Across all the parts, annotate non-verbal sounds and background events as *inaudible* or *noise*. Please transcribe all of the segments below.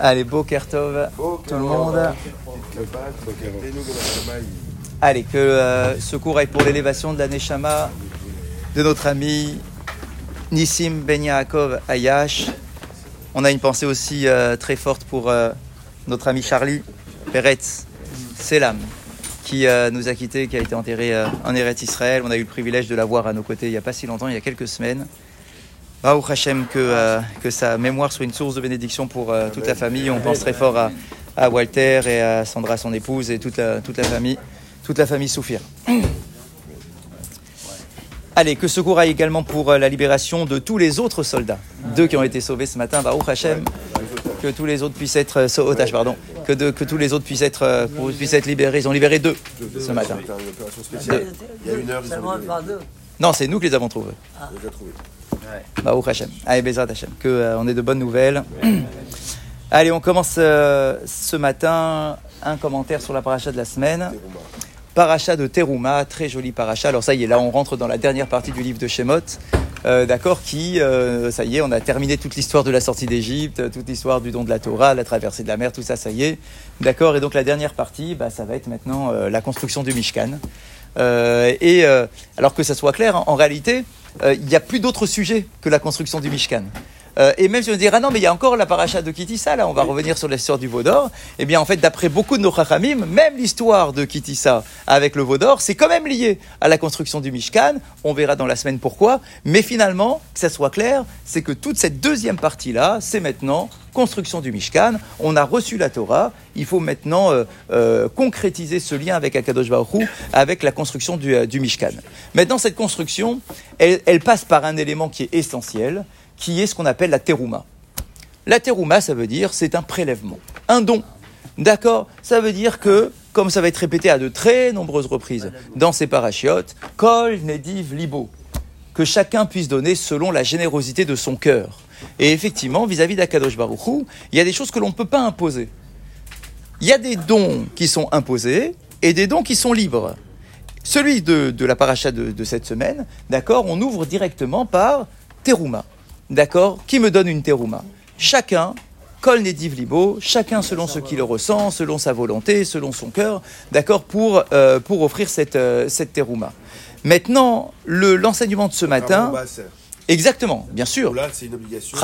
Allez, beau Kertov, tout le monde. Allez, que euh, ce cours aille pour l'élévation de la Neshama de notre ami Nissim Ben Yaakov Ayash. On a une pensée aussi euh, très forte pour euh, notre ami Charlie Peretz Selam, qui euh, nous a quittés, qui a été enterré en Eretz Israël. On a eu le privilège de l'avoir à nos côtés il n'y a pas si longtemps, il y a quelques semaines. Baruch Hashem, que, euh, que sa mémoire soit une source de bénédiction pour euh, toute la famille. On pense très fort à, à Walter et à Sandra, son épouse, et toute la, toute la famille, toute la famille Soufir. *clears throat* Allez, que ce cours aille également pour euh, la libération de tous les autres soldats. Deux qui ont été sauvés ce matin, Baruch Hashem. Que tous les autres puissent être otages, pardon. Que, de- que tous les autres puissent être, puissent être libérés. Ils ont libéré deux ce matin. C'était une opération spéciale. Il y a une heure, ils ont libéré. Non, c'est nous qui les avons trouvés. Trouvé. Baruch Hashem. Allez, Bezrat Hashem. Que euh, on ait de bonnes nouvelles. *clears throat* Allez, on commence euh, ce matin un commentaire sur la paracha de la semaine. Paracha de Teruma, très joli paracha. Alors ça y est, là on rentre dans la dernière partie du livre de Shemot, euh, d'accord, qui, ça y est, on a terminé toute l'histoire de la sortie d'Égypte, toute l'histoire du don de la Torah, la traversée de la mer, tout ça, ça y est, d'accord. Et donc la dernière partie, bah, ça va être maintenant la construction du Mishkan. Et alors que ça soit clair, en, réalité, il n'y a plus d'autres sujets que la construction du Mishkan. Euh, et même si on dit, ah non, mais il y a encore la paracha de Kitissa, là, on va revenir sur l'histoire du Vaudor. Eh bien, en fait, d'après beaucoup de nos chachamim, même l'histoire de Kitissa avec le Vaudor, c'est quand même lié à la construction du Mishkan. On verra dans la semaine pourquoi. Mais finalement, que ça soit clair, c'est que toute cette deuxième partie-là, c'est maintenant construction du Mishkan. On a reçu la Torah. Il faut maintenant euh, euh, concrétiser ce lien avec Akadosh Baruch Hu, avec la construction du, du Mishkan. Maintenant, cette construction, elle, elle passe par un élément qui est essentiel, qui est ce qu'on appelle la terouma. La terouma, ça veut dire c'est un prélèvement, un don. D'accord? Ça veut dire que, comme ça va être répété à de très nombreuses reprises dans ces parachiotes, kol nediv libo, que chacun puisse donner selon la générosité de son cœur. Et effectivement, vis-à-vis d'Akadosh Baruch Hu, il y a des choses que l'on ne peut pas imposer. Il y a des dons qui sont imposés et des dons qui sont libres. Celui de, la paracha de, de cette semaine, d'accord, on ouvre directement par terouma. D'accord Qui me donne une terouma Chacun, nediv libo, chacun selon ce qu'il ressent, selon sa volonté, selon son cœur, d'accord, pour, euh, pour offrir cette, euh, cette terouma. Maintenant, le- l'enseignement de ce matin, Ramon Basser. exactement, bien sûr, Là, c'est une obligation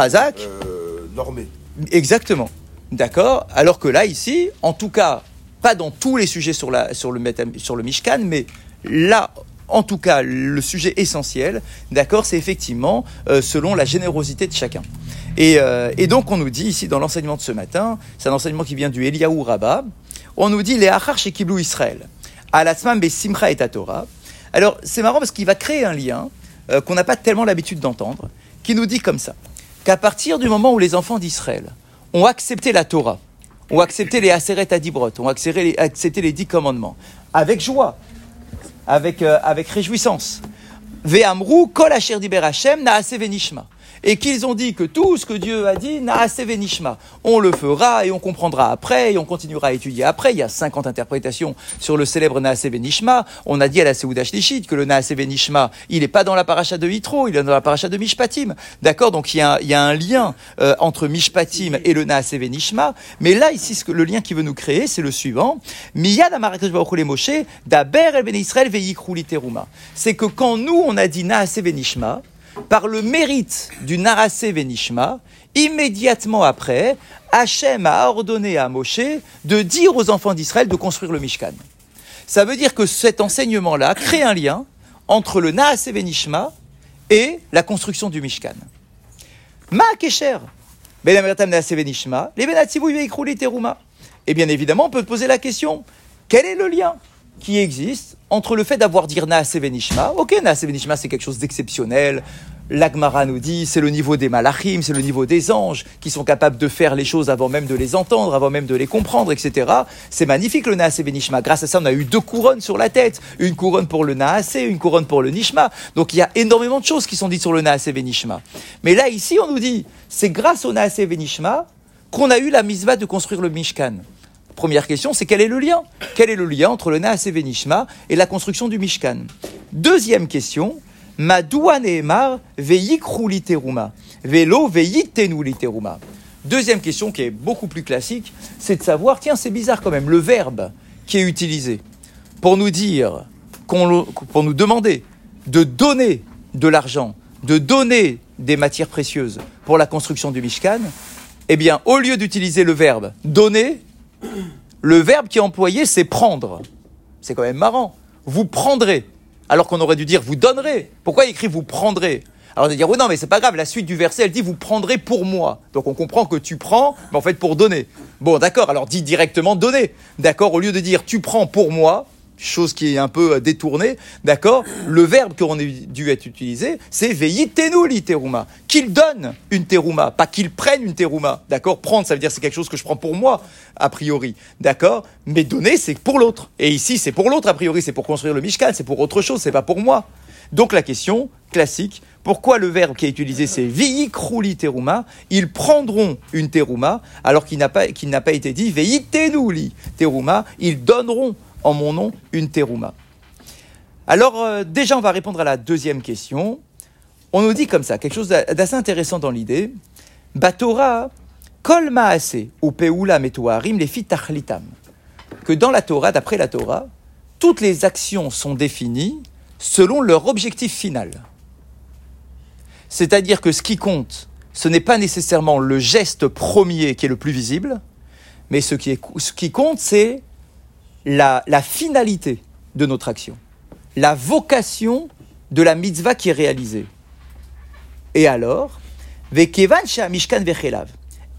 euh, normée. Exactement. D'accord Alors que là, ici, en tout cas, pas dans tous les sujets sur, la, sur, le, sur le Mishkan, mais là, en tout cas, le sujet essentiel, d'accord, c'est effectivement euh, selon la générosité de chacun. Et, euh, et donc, on nous dit ici dans l'enseignement de ce matin, c'est un enseignement qui vient du Eliyahu Rabbah, on nous dit les Achar chez Kiblou Israël, Alatzman Besimcha et Torah. Alors, c'est marrant parce qu'il va créer un lien euh, qu'on n'a pas tellement l'habitude d'entendre, qui nous dit comme ça qu'à partir du moment où les enfants d'Israël ont accepté la Torah, ont accepté les Aseret Adibrot, ont accepté les dix commandements, avec joie, avec, euh, avec réjouissance. Ve'amru kol asher diber Hashem na'aseh venishma. Et qu'ils ont dit que tout ce que Dieu a dit, venishma. On le fera et on comprendra après et on continuera à étudier après. Il y a 50 interprétations sur le célèbre venishma. On a dit à la Seouda Shlishit que le venishma, il n'est pas dans la paracha de Yitro, il est dans la paracha de Mishpatim. D'accord? Donc il y, a, un lien euh, entre Mishpatim et le venishma. Mais là, ici, ce que, le lien qu'il veut nous créer, c'est le suivant. Miyad Moshe, daber el ben Israël. C'est que quand nous, on a dit venishma, par le mérite du Narasé Venishma, immédiatement après, Hachem a ordonné à Moshe de dire aux enfants d'Israël de construire le Mishkan. Ça veut dire que cet enseignement-là crée un lien entre le Naasé Venishma et la construction du Mishkan. Ma Kesher, Venishma, les. Et bien évidemment, on peut poser la question, quel est le lien qui existe entre le fait d'avoir dit Naasé Venishma, ok, Naasé Venishma c'est quelque chose d'exceptionnel, l'Agmara nous dit c'est le niveau des malachim, c'est le niveau des anges qui sont capables de faire les choses avant même de les entendre, avant même de les comprendre, etc. C'est magnifique le Naasé Venishma. Grâce à ça, on a eu deux couronnes sur la tête, une couronne pour le Naasé, une couronne pour le Nishma. Donc il y a énormément de choses qui sont dites sur le Naasé Venishma. Mais là, ici, on nous dit, c'est grâce au Naasé Venishma qu'on a eu la misva de construire le Mishkan. Première question, c'est quel est le lien? Quel est le lien entre le Naasé Venishma et la construction du Mishkan? Deuxième question, Madoua Nehemar veikru literuma, velo veitenu literuma. Deuxième question qui est beaucoup plus classique, c'est de savoir, tiens, c'est bizarre quand même, le verbe qui est utilisé pour nous dire, pour nous demander de donner de l'argent, de donner des matières précieuses pour la construction du Mishkan, eh bien, au lieu d'utiliser le verbe donner, le verbe qui est employé, c'est prendre. C'est quand même marrant. Vous prendrez. Alors qu'on aurait dû dire vous donnerez. Pourquoi il écrit vous prendrez? Alors on va dire, oui, non, mais c'est pas grave, la suite du verset, elle dit, vous prendrez pour moi. Donc on comprend que tu prends, mais en fait pour donner. Bon, d'accord, alors dis directement donner. D'accord, au lieu de dire tu prends pour moi, chose qui est un peu euh, détournée, d'accord? Le verbe qu'on a dû être utilisé, c'est veillitenu li teruma. Qu'il donne une teruma, pas qu'il prenne une teruma, d'accord? Prendre, ça veut dire c'est quelque chose que je prends pour moi, a priori, d'accord? Mais donner, c'est pour l'autre. Et ici, c'est pour l'autre, a priori, c'est pour construire le Mishkan, c'est pour autre chose, c'est pas pour moi. Donc la question classique, pourquoi le verbe qui est utilisé c'est veikru teruma? Ils prendront une teruma alors qu'il n'a pas, n'a pas été dit veitenu li teruma. Ils donneront en mon nom une terouma. Alors euh, déjà on va répondre à la deuxième question. On nous dit comme ça, quelque chose d'assez intéressant dans l'idée. Batora, kol maase ou peula metuarim les tachlitam. Que dans la Torah, d'après la Torah, toutes les actions sont définies selon leur objectif final. C'est-à-dire que ce qui compte, ce n'est pas nécessairement le geste premier qui est le plus visible, mais ce qui, est, ce qui compte, c'est la, finalité de notre action, la vocation de la mitzvah qui est réalisée. Et alors,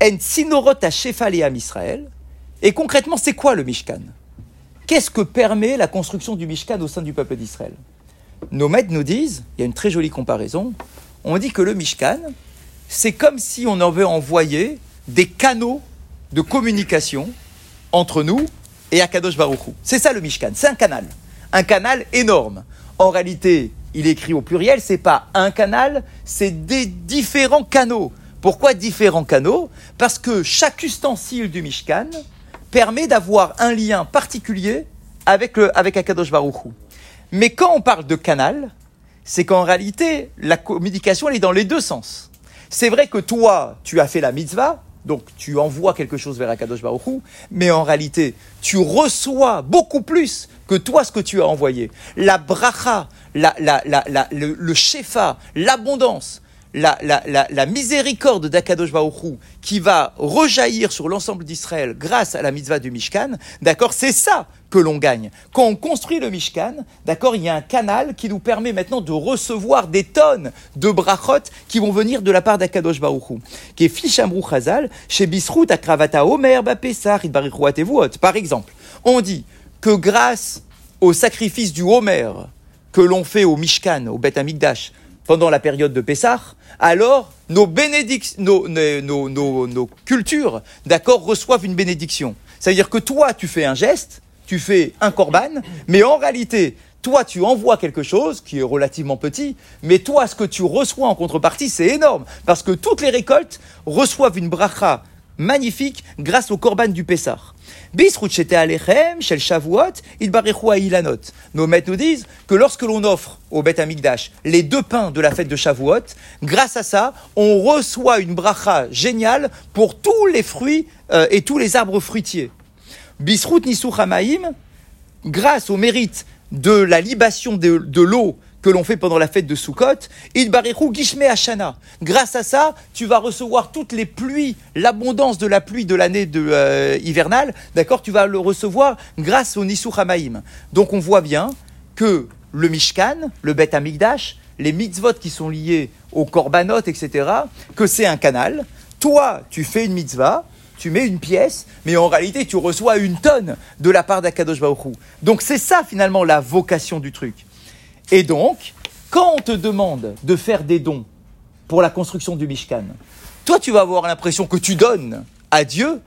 En Sinorot et concrètement, c'est quoi le Mishkan? Qu'est-ce que permet la construction du Mishkan au sein du peuple d'Israël? Nos maîtres nous disent, il y a une très jolie comparaison, on dit que le Mishkan, c'est comme si on avait envoyé des canaux de communication entre nous et Akadosh Baruchou. C'est ça le Mishkan, c'est un canal. Un canal énorme. En réalité, il écrit au pluriel, c'est pas un canal, c'est des différents canaux. Pourquoi différents canaux? Parce que chaque ustensile du Mishkan permet d'avoir un lien particulier avec, le, avec Akadosh Baruchou. Mais quand on parle de canal, c'est qu'en réalité, la communication, elle est dans les deux sens. C'est vrai que toi, tu as fait la mitzvah, donc tu envoies quelque chose vers Akadosh Baruch mais en réalité, tu reçois beaucoup plus que toi ce que tu as envoyé. La bracha, le, le shefa, l'abondance, la, miséricorde d'Akadosh Baruch qui va rejaillir sur l'ensemble d'Israël grâce à la mitzvah du Mishkan, d'accord, c'est ça que l'on gagne. Quand on construit le Mishkan, d'accord, il y a un canal qui nous permet maintenant de recevoir des tonnes de brachot qui vont venir de la part d'Akadosh Baruch qui est Fishamrou Chazal, chez Bisrout, Akravata Omer, Bapesar, Par exemple, on dit que grâce au sacrifice du Homer que l'on fait au Mishkan, au Bet Amikdash, pendant la période de Pessah, alors nos, cultures, d'accord, reçoivent une bénédiction. Ça veut dire que toi, tu fais un geste, tu fais un korban, mais en réalité, toi, tu envoies quelque chose qui est relativement petit, mais toi, ce que tu reçois en contrepartie, c'est énorme, parce que toutes les récoltes reçoivent une bracha magnifique grâce au korban du Pessah. Alechem, Shel Shavuot, Ilanot. Nos maîtres nous disent que lorsque l'on offre au Beth Amikdash les deux pains de la fête de Shavuot, grâce à ça, on reçoit une bracha géniale pour tous les fruits euh, et tous les arbres fruitiers. Bisrut Nisuchamaim, grâce au mérite de la libation de l'eau que l'on fait pendant la fête de Sukkot, Idbarichu Gishme Hashana. Grâce à ça, tu vas recevoir toutes les pluies, l'abondance de la pluie de l'année euh, hivernale, d'accord Tu vas le recevoir grâce au Nisu Hamaim. Donc on voit bien que le Mishkan, le Bet Amigdash, les mitzvot qui sont liés aux korbanot, etc., que c'est un canal. Toi, tu fais une mitzvah, tu mets une pièce, mais en réalité, tu reçois une tonne de la part d'Akadosh Baruch Donc c'est ça finalement la vocation du truc. Et donc, quand on te demande de faire des dons pour la construction du Mishkan, toi, tu vas avoir l'impression que tu donnes à Dieu.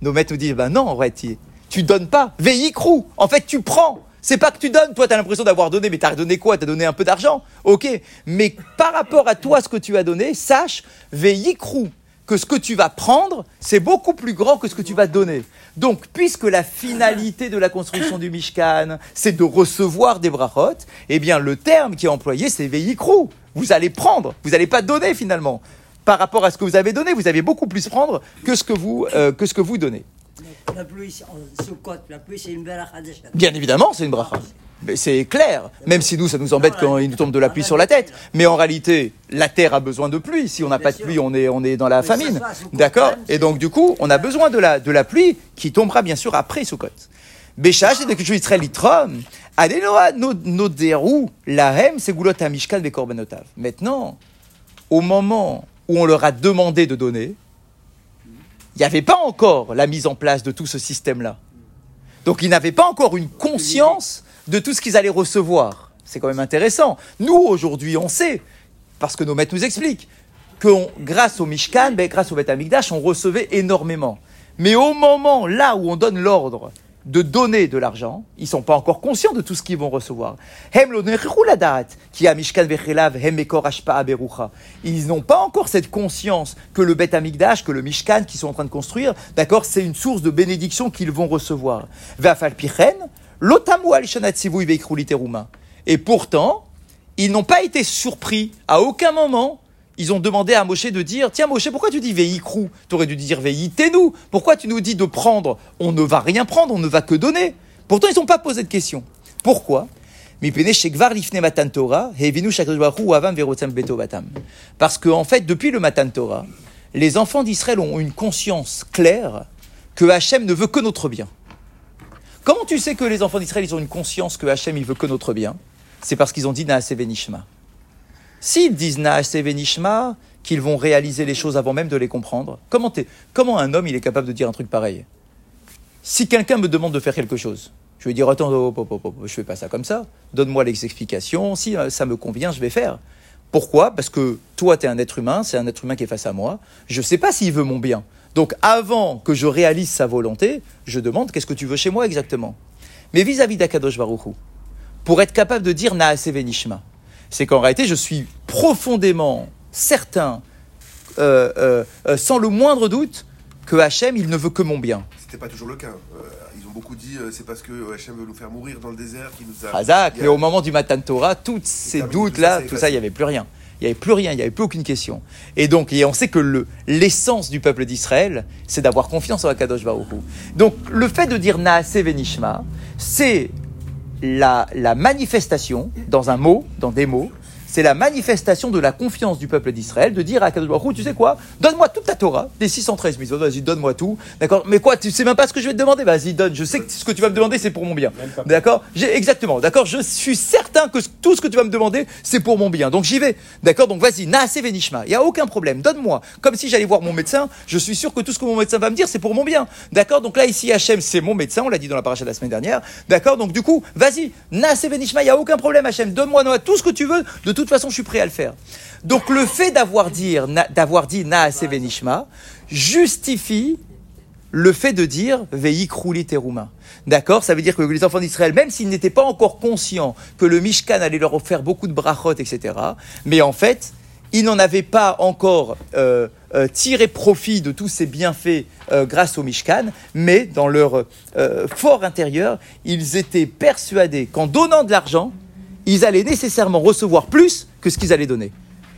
Nos maîtres nous disent, ben non, en vrai, tu donnes pas. Veillicrou. En fait, tu prends. C'est pas que tu donnes. Toi, tu as l'impression d'avoir donné, mais tu as donné quoi? Tu as donné un peu d'argent? Ok. Mais par rapport à toi, ce que tu as donné, sache, veillicrou que ce que tu vas prendre, c'est beaucoup plus grand que ce que tu vas donner. Donc, puisque la finalité de la construction du Mishkan, c'est de recevoir des brachot, eh bien, le terme qui est employé, c'est veikrou. Vous allez prendre, vous n'allez pas donner finalement. par rapport à ce que vous avez donné. Vous avez beaucoup plus prendre que ce que vous, euh, que ce que vous donnez. La pluie, en Sukkot, la pluie, c'est une achadesha. Bien évidemment, c'est une bracha. Mais C'est clair, même si nous, ça nous embête quand il nous tombe de la pluie sur la tête. Mais en réalité, la terre a besoin de pluie. Si on n'a pas de pluie, on est, on est dans la famine. D'accord Et donc, du coup, on a besoin de la, de la pluie qui tombera bien sûr après Sukkot. Béchach, c'est de quelque chose Israël litrom. Adenoa, noderu, lahem, segulot amishkan bekorbanotav. Maintenant, au moment où on leur a demandé de donner, il n'y avait pas encore la mise en place de tout ce système-là. Donc ils n'avaient pas encore une conscience de tout ce qu'ils allaient recevoir. C'est quand même intéressant. Nous, aujourd'hui, on sait, parce que nos maîtres nous expliquent, que grâce au Mishkan, ben, grâce au Beth on recevait énormément. Mais au moment là où on donne l'ordre de donner de l'argent, ils sont pas encore conscients de tout ce qu'ils vont recevoir. Ils n'ont pas encore cette conscience que le Beth Amikdash, que le Mishkan qu'ils sont en train de construire, d'accord, c'est une source de bénédiction qu'ils vont recevoir. Et pourtant, ils n'ont pas été surpris à aucun moment. Ils ont demandé à Moshe de dire Tiens, Moshe, pourquoi tu dis Veïkrou Tu aurais dû dire Veïtenu. Pourquoi tu nous dis de prendre? On ne va rien prendre, on ne va que donner. Pourtant, ils n'ont pas posé de question. Pourquoi? Parce qu'en en fait, depuis le Matan Torah, les enfants d'Israël ont une conscience claire que Hachem ne veut que notre bien. Comment tu sais que les enfants d'Israël ont une conscience que Hachem il veut que notre bien? C'est parce qu'ils ont dit Naaseh Venishma. S'ils disent Naaseh Venishma, qu'ils vont réaliser les choses avant même de les comprendre, comment, comment un homme il est capable de dire un truc pareil? Si quelqu'un me demande de faire quelque chose, je vais dire Attends, hop, hop, hop, je fais pas ça comme ça, donne-moi les explications, si euh, ça me convient, je vais faire. Pourquoi? Parce que toi, tu es un être humain, c'est un être humain qui est face à moi, je ne sais pas s'il veut mon bien. Donc avant que je réalise sa volonté, je demande qu'est-ce que tu veux chez moi exactement? Mais vis-à-vis d'Akadosh Baruch Hu, pour être capable de dire Naase Venishma, c'est qu'en réalité, je suis profondément certain, euh, euh, euh, sans le moindre doute, que Hachem, il ne veut que mon bien. C'était pas toujours le cas. Ils ont beaucoup dit c'est parce que Hachem veut nous faire mourir dans le désert qu'il nous a. Razak, Il y a- mais au moment du Matan Torah, tous ces doutes-là, tout ça, il n'y avait plus rien. Il n'y avait plus rien, il n'y avait plus aucune question. Et donc, et on sait que le- l'essence du peuple d'Israël, c'est d'avoir confiance en Akadosh Baruch Hu. Donc, le fait de dire Naase Venishma, c'est la, la manifestation, dans un mot, dans des mots, c'est la manifestation de la confiance du peuple d'Israël de dire à Baruch Hu, tu sais quoi, donne-moi toute ta Torah, des 613 mitzvot, vas-y, donne-moi tout, d'accord? Mais quoi, tu sais même pas ce que je vais te demander, vas-y, donne, je sais que ce que tu vas me demander, c'est pour mon bien, d'accord? J'ai Exactement, d'accord? Je suis certain que tout ce que tu vas me demander, c'est pour mon bien, donc j'y vais, d'accord? Donc vas-y, Naase Venishma, il n'y a aucun problème, donne-moi, comme si j'allais voir mon médecin, je suis sûr que tout ce que mon médecin va me dire, c'est pour mon bien, d'accord? Donc là, ici, Hachem, c'est mon médecin, on l'a dit dans la paracha de la semaine dernière, d'accord? Donc du coup, vas-y, Naase Venishma, il n'y a aucun problème, Hachem, donne-moi tout ce que tu veux, de toute façon, je suis prêt à le faire. Donc le fait d'avoir dit, d'avoir dit justifie le fait de dire Veikrouli Teruma. D'accord? Ça veut dire que les enfants d'Israël, même s'ils n'étaient pas encore conscients que le Mishkan allait leur offrir beaucoup de brachot, etc., mais en fait, ils n'en avaient pas encore euh, euh, tiré profit de tous ces bienfaits euh, grâce au Mishkan, mais dans leur fort intérieur, ils étaient persuadés qu'en donnant de l'argent, ils allaient nécessairement recevoir plus que ce qu'ils allaient donner.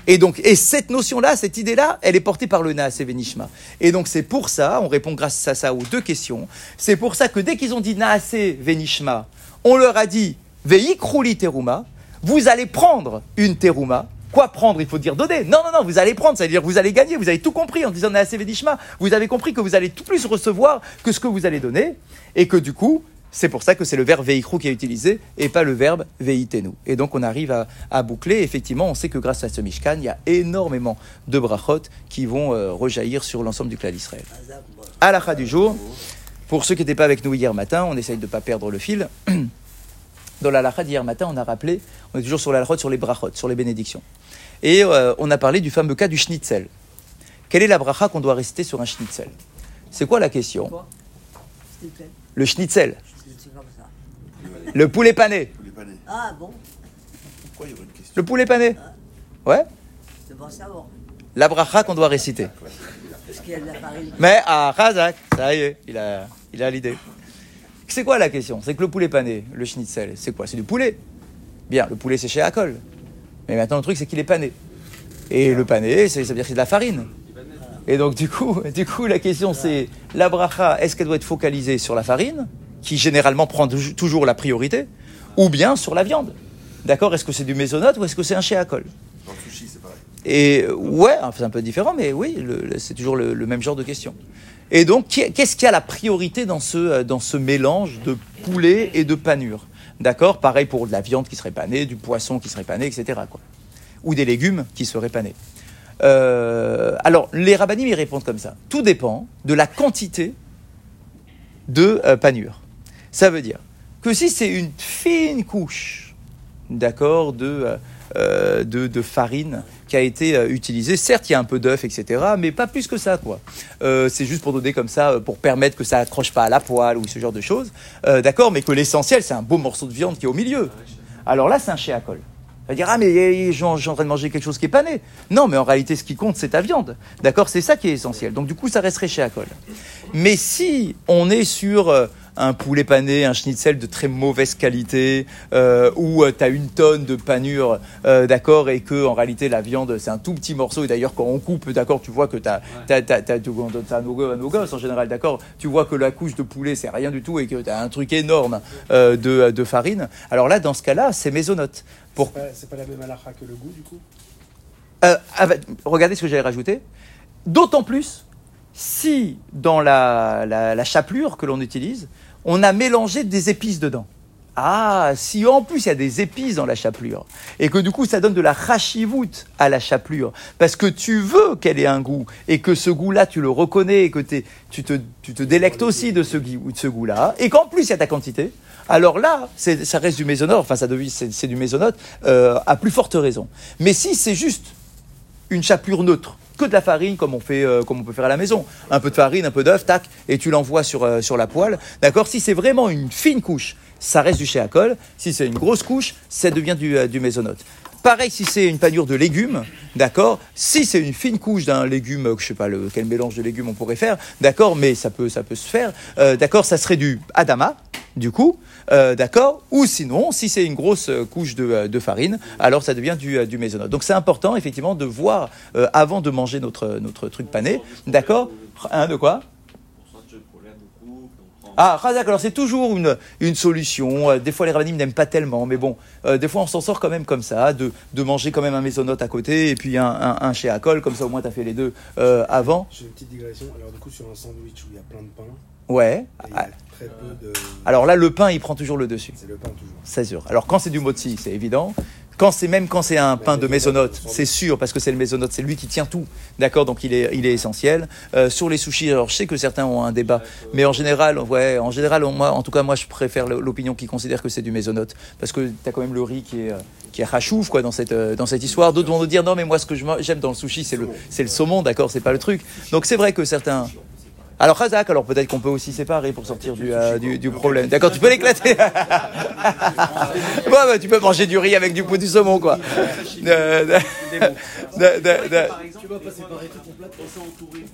Et donc, et cette notion-là, cette idée-là, elle est portée par le Naase Venishma. Et donc, c'est pour ça, on répond grâce à ça aux deux questions, c'est pour ça que dès qu'ils ont dit Naase Venishma, on leur a dit Veikrouli Teruma, vous allez prendre une Teruma. Quoi prendre? Il faut dire donner. Non, non, non, vous allez prendre, c'est-à-dire vous allez gagner, vous avez tout compris en disant Naase Venishma. Vous avez compris que vous allez tout plus recevoir que ce que vous allez donner, et que du coup, c'est pour ça que c'est le verbe veikru qui est utilisé et pas le verbe veitenu. Et donc on arrive à, à boucler. Effectivement, on sait que grâce à ce Mishkan, il y a énormément de brachot qui vont euh, rejaillir sur l'ensemble du clan d'Israël. À l'achat du jour, pour ceux qui n'étaient pas avec nous hier matin, on essaye de ne pas perdre le fil. *clears throat* Dans la halakha d'hier matin, on a rappelé, on est toujours sur la halakha, sur les brachot, sur les bénédictions. Et euh, on a parlé du fameux cas du schnitzel. Quelle est la bracha qu'on doit réciter sur un schnitzel? C'est quoi la question? Le schnitzel. Le poulet pané. Tous les panais. Ah bon Pourquoi il y aurait une question Le poulet pané Ouais C'est bon savoir. La bracha qu'on doit réciter. Parce qu'il y a de la farine. Mais à Razak, ça y est, il a, il a l'idée. C'est quoi la question? C'est que le poulet pané, le schnitzel, c'est quoi? C'est du poulet. Bien, le poulet c'est chez Akol. Mais maintenant le truc c'est qu'il est pané. Et le pané, ça veut dire que c'est de la farine. Et donc, du coup, du coup la question c'est la bracha, est-ce qu'elle doit être focalisée sur la farine, qui généralement prend tou- toujours la priorité, ou bien sur la viande D'accord Est-ce que c'est du mésonote ou est-ce que c'est un chéacol Dans le sushi, c'est pareil. Et ouais, c'est un peu différent, mais oui, c'est toujours le, le même genre de question. Et donc, qu'est-ce qui a la priorité dans ce, euh, dans ce mélange de poulet et de panure? D'accord Pareil pour de la viande qui serait panée, du poisson qui serait pané, etc. Quoi. Ou des légumes qui seraient panés. Euh, alors, les rabbinim, ils répondent comme ça. Tout dépend de la quantité de euh, panure. Ça veut dire que si c'est une fine couche, d'accord, de, euh, euh, de, farine qui a été euh, utilisée, certes, il y a un peu d'œuf, etc., mais pas plus que ça, quoi. C'est juste pour donner comme ça, pour permettre que ça accroche pas à la poêle ou ce genre de choses, d'accord, mais que l'essentiel, c'est un beau morceau de viande qui est au milieu. Alors là, c'est un chéacol. On va dire, ah, mais j'ai en train de manger quelque chose qui est pané. Non, mais en réalité, ce qui compte, c'est ta viande. D'accord C'est ça qui est essentiel. Donc, du coup, ça resterait chez Acol. Mais si on est sur un poulet pané, un schnitzel de très mauvaise qualité, euh, où tu as une tonne de panure, euh, d'accord, et que en réalité, la viande, c'est un tout petit morceau, et d'ailleurs, quand on coupe, d'accord, tu vois que tu as, t'as, t'as, t'as, t'as nos, gosses en général, d'accord, tu vois que la couche de poulet, c'est rien du tout, et que tu as un truc énorme euh, de, de farine. Alors là, dans ce cas-là, c'est mésonote. Pour, C'est pas, c'est pas la même halakha que le goût, du coup? Euh, avec- regardez ce que j'allais rajouter. D'autant plus si dans la, la- la chapelure que l'on utilise, on a mélangé des épices dedans. Ah, si en plus il y a des épices dans la chapelure, et que du coup ça donne de la rachivout à la chapelure, parce que tu veux qu'elle ait un goût, et que ce goût-là tu le reconnais, et que tu, te, délectes aussi de ce, goût-là, et qu'en plus il y a ta quantité, alors là, ça reste du mésonote, enfin ça devient, c'est c'est du mésonote, euh, à plus forte raison. Mais si c'est juste une chapelure neutre, que de la farine comme on fait, euh, comme on peut faire à la maison, un peu de farine, un peu d'œuf, tac, et tu l'envoies sur euh, sur la poêle, d'accord. Si c'est vraiment une fine couche, ça reste du chéacol. Si c'est une grosse couche, ça devient du euh. Pareil si c'est une panure de légumes, d'accord. Si c'est une fine couche d'un légume, je sais pas le, quel mélange de légumes on pourrait faire, d'accord, mais ça peut ça peut se faire, euh, d'accord. Ça serait du adama, du coup, euh, d'accord Ou sinon, si c'est une grosse euh, couche de, euh, de farine, alors ça devient du, du. Donc c'est important, effectivement, de voir avant de manger notre, notre truc pané, d'accord Hein, de quoi? Prend. ah, Razak, alors c'est toujours une, une solution. Des fois, les rabbinim n'aiment pas tellement, mais bon, des fois, on s'en sort quand même comme ça, de, de manger quand même un mésonote à côté et puis un, un, un chez Akol, comme ça au moins tu as fait les deux avant. J'ai une petite digression. Alors, du coup, sur un sandwich où il y a plein de pain, Ouais. Ah, très peu de. Alors là, le pain, il prend toujours le dessus. C'est le pain toujours. C'est sûr. Alors quand c'est du mozzi, c'est évident. Quand c'est même quand c'est un pain de mésonote, c'est sûr parce que c'est le mésonote, c'est lui qui tient tout, d'accord. Donc il est il est essentiel. Euh, sur les sushis, alors je sais que certains ont un débat, mais en général, ouais, en général, on- moi, en tout cas, moi, je préfère l'opinion qui considère que c'est du mésonote parce que tu as quand même le riz qui est euh, qui est rachouf quoi dans cette euh, dans cette histoire. D'autres vont nous dire non, mais moi, ce que j'aime dans le sushi, c'est le c'est le saumon, d'accord, c'est pas le truc. Donc c'est vrai que certains alors Razak, alors peut-être qu'on peut aussi séparer pour sortir du, euh, du, du problème. D'accord, tu peux l'éclater. *laughs* ouais, bah, tu peux manger du riz avec du pot du saumon, quoi. *laughs* Tu vas pas séparer tout ton plat, entouré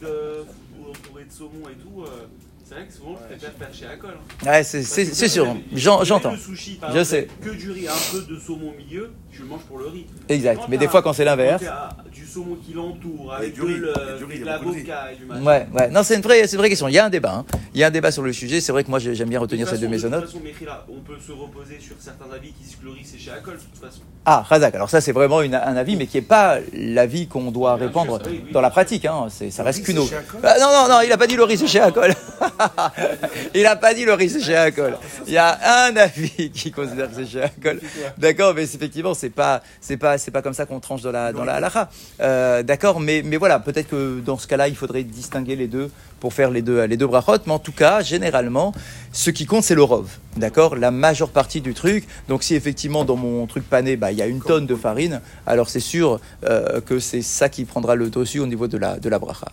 ou entouré de saumon et tout. euh, c'est vrai que souvent, je préfère faire chez Acol. hein. Ouais, c'est- c'est c'est sûr. J'en- J'entends. Le sushi, par Je exemple, sais. Que du riz, un peu de saumon au milieu, je le mange pour le riz. Exact. Quand Mais des fois, quand c'est l'inverse. quand Du saumon qui l'entoure, avec du de riz, le- et du riz, il de y a beaucoup de riz. l'avocat et du machin. Ouais, ouais. Non, c'est une vraie, c'est une vraie question. Il y a un débat. hein. Il y a un débat sur le sujet. C'est vrai que moi, j'ai- j'aime bien De retenir toute ces deux façon- De mésonotes. toute façon, Mechila, on peut se reposer sur certains avis qui disent que le riz c'est chez Acol, de toute façon. Ah, Razak. Alors ça, c'est vraiment une- un avis, mais qui est pas l'avis qu'on doit répandre dans la pratique. Hein. C'est- Ça reste qu'une eau. Ah, non, non, non. Il a pas dit le riz c'est chez Acol. *laughs* il a pas dit le riz c'est chez. Il y a un avis qui considère que c'est chez. D'accord, mais effectivement, c'est pas, c'est pas, c'est pas comme ça qu'on tranche dans la, dans la halakha. Euh, D'accord, mais, mais voilà, peut-être que dans ce cas-là, il faudrait distinguer les deux pour faire les deux, les deux brachot. Mais en tout cas, généralement, ce qui compte, c'est le rov. D'accord, la majeure partie du truc. Donc, si effectivement dans mon truc pané, bah, il y a une tonne de farine, alors c'est sûr euh, que c'est ça qui prendra le dessus au niveau de la, de la bracha.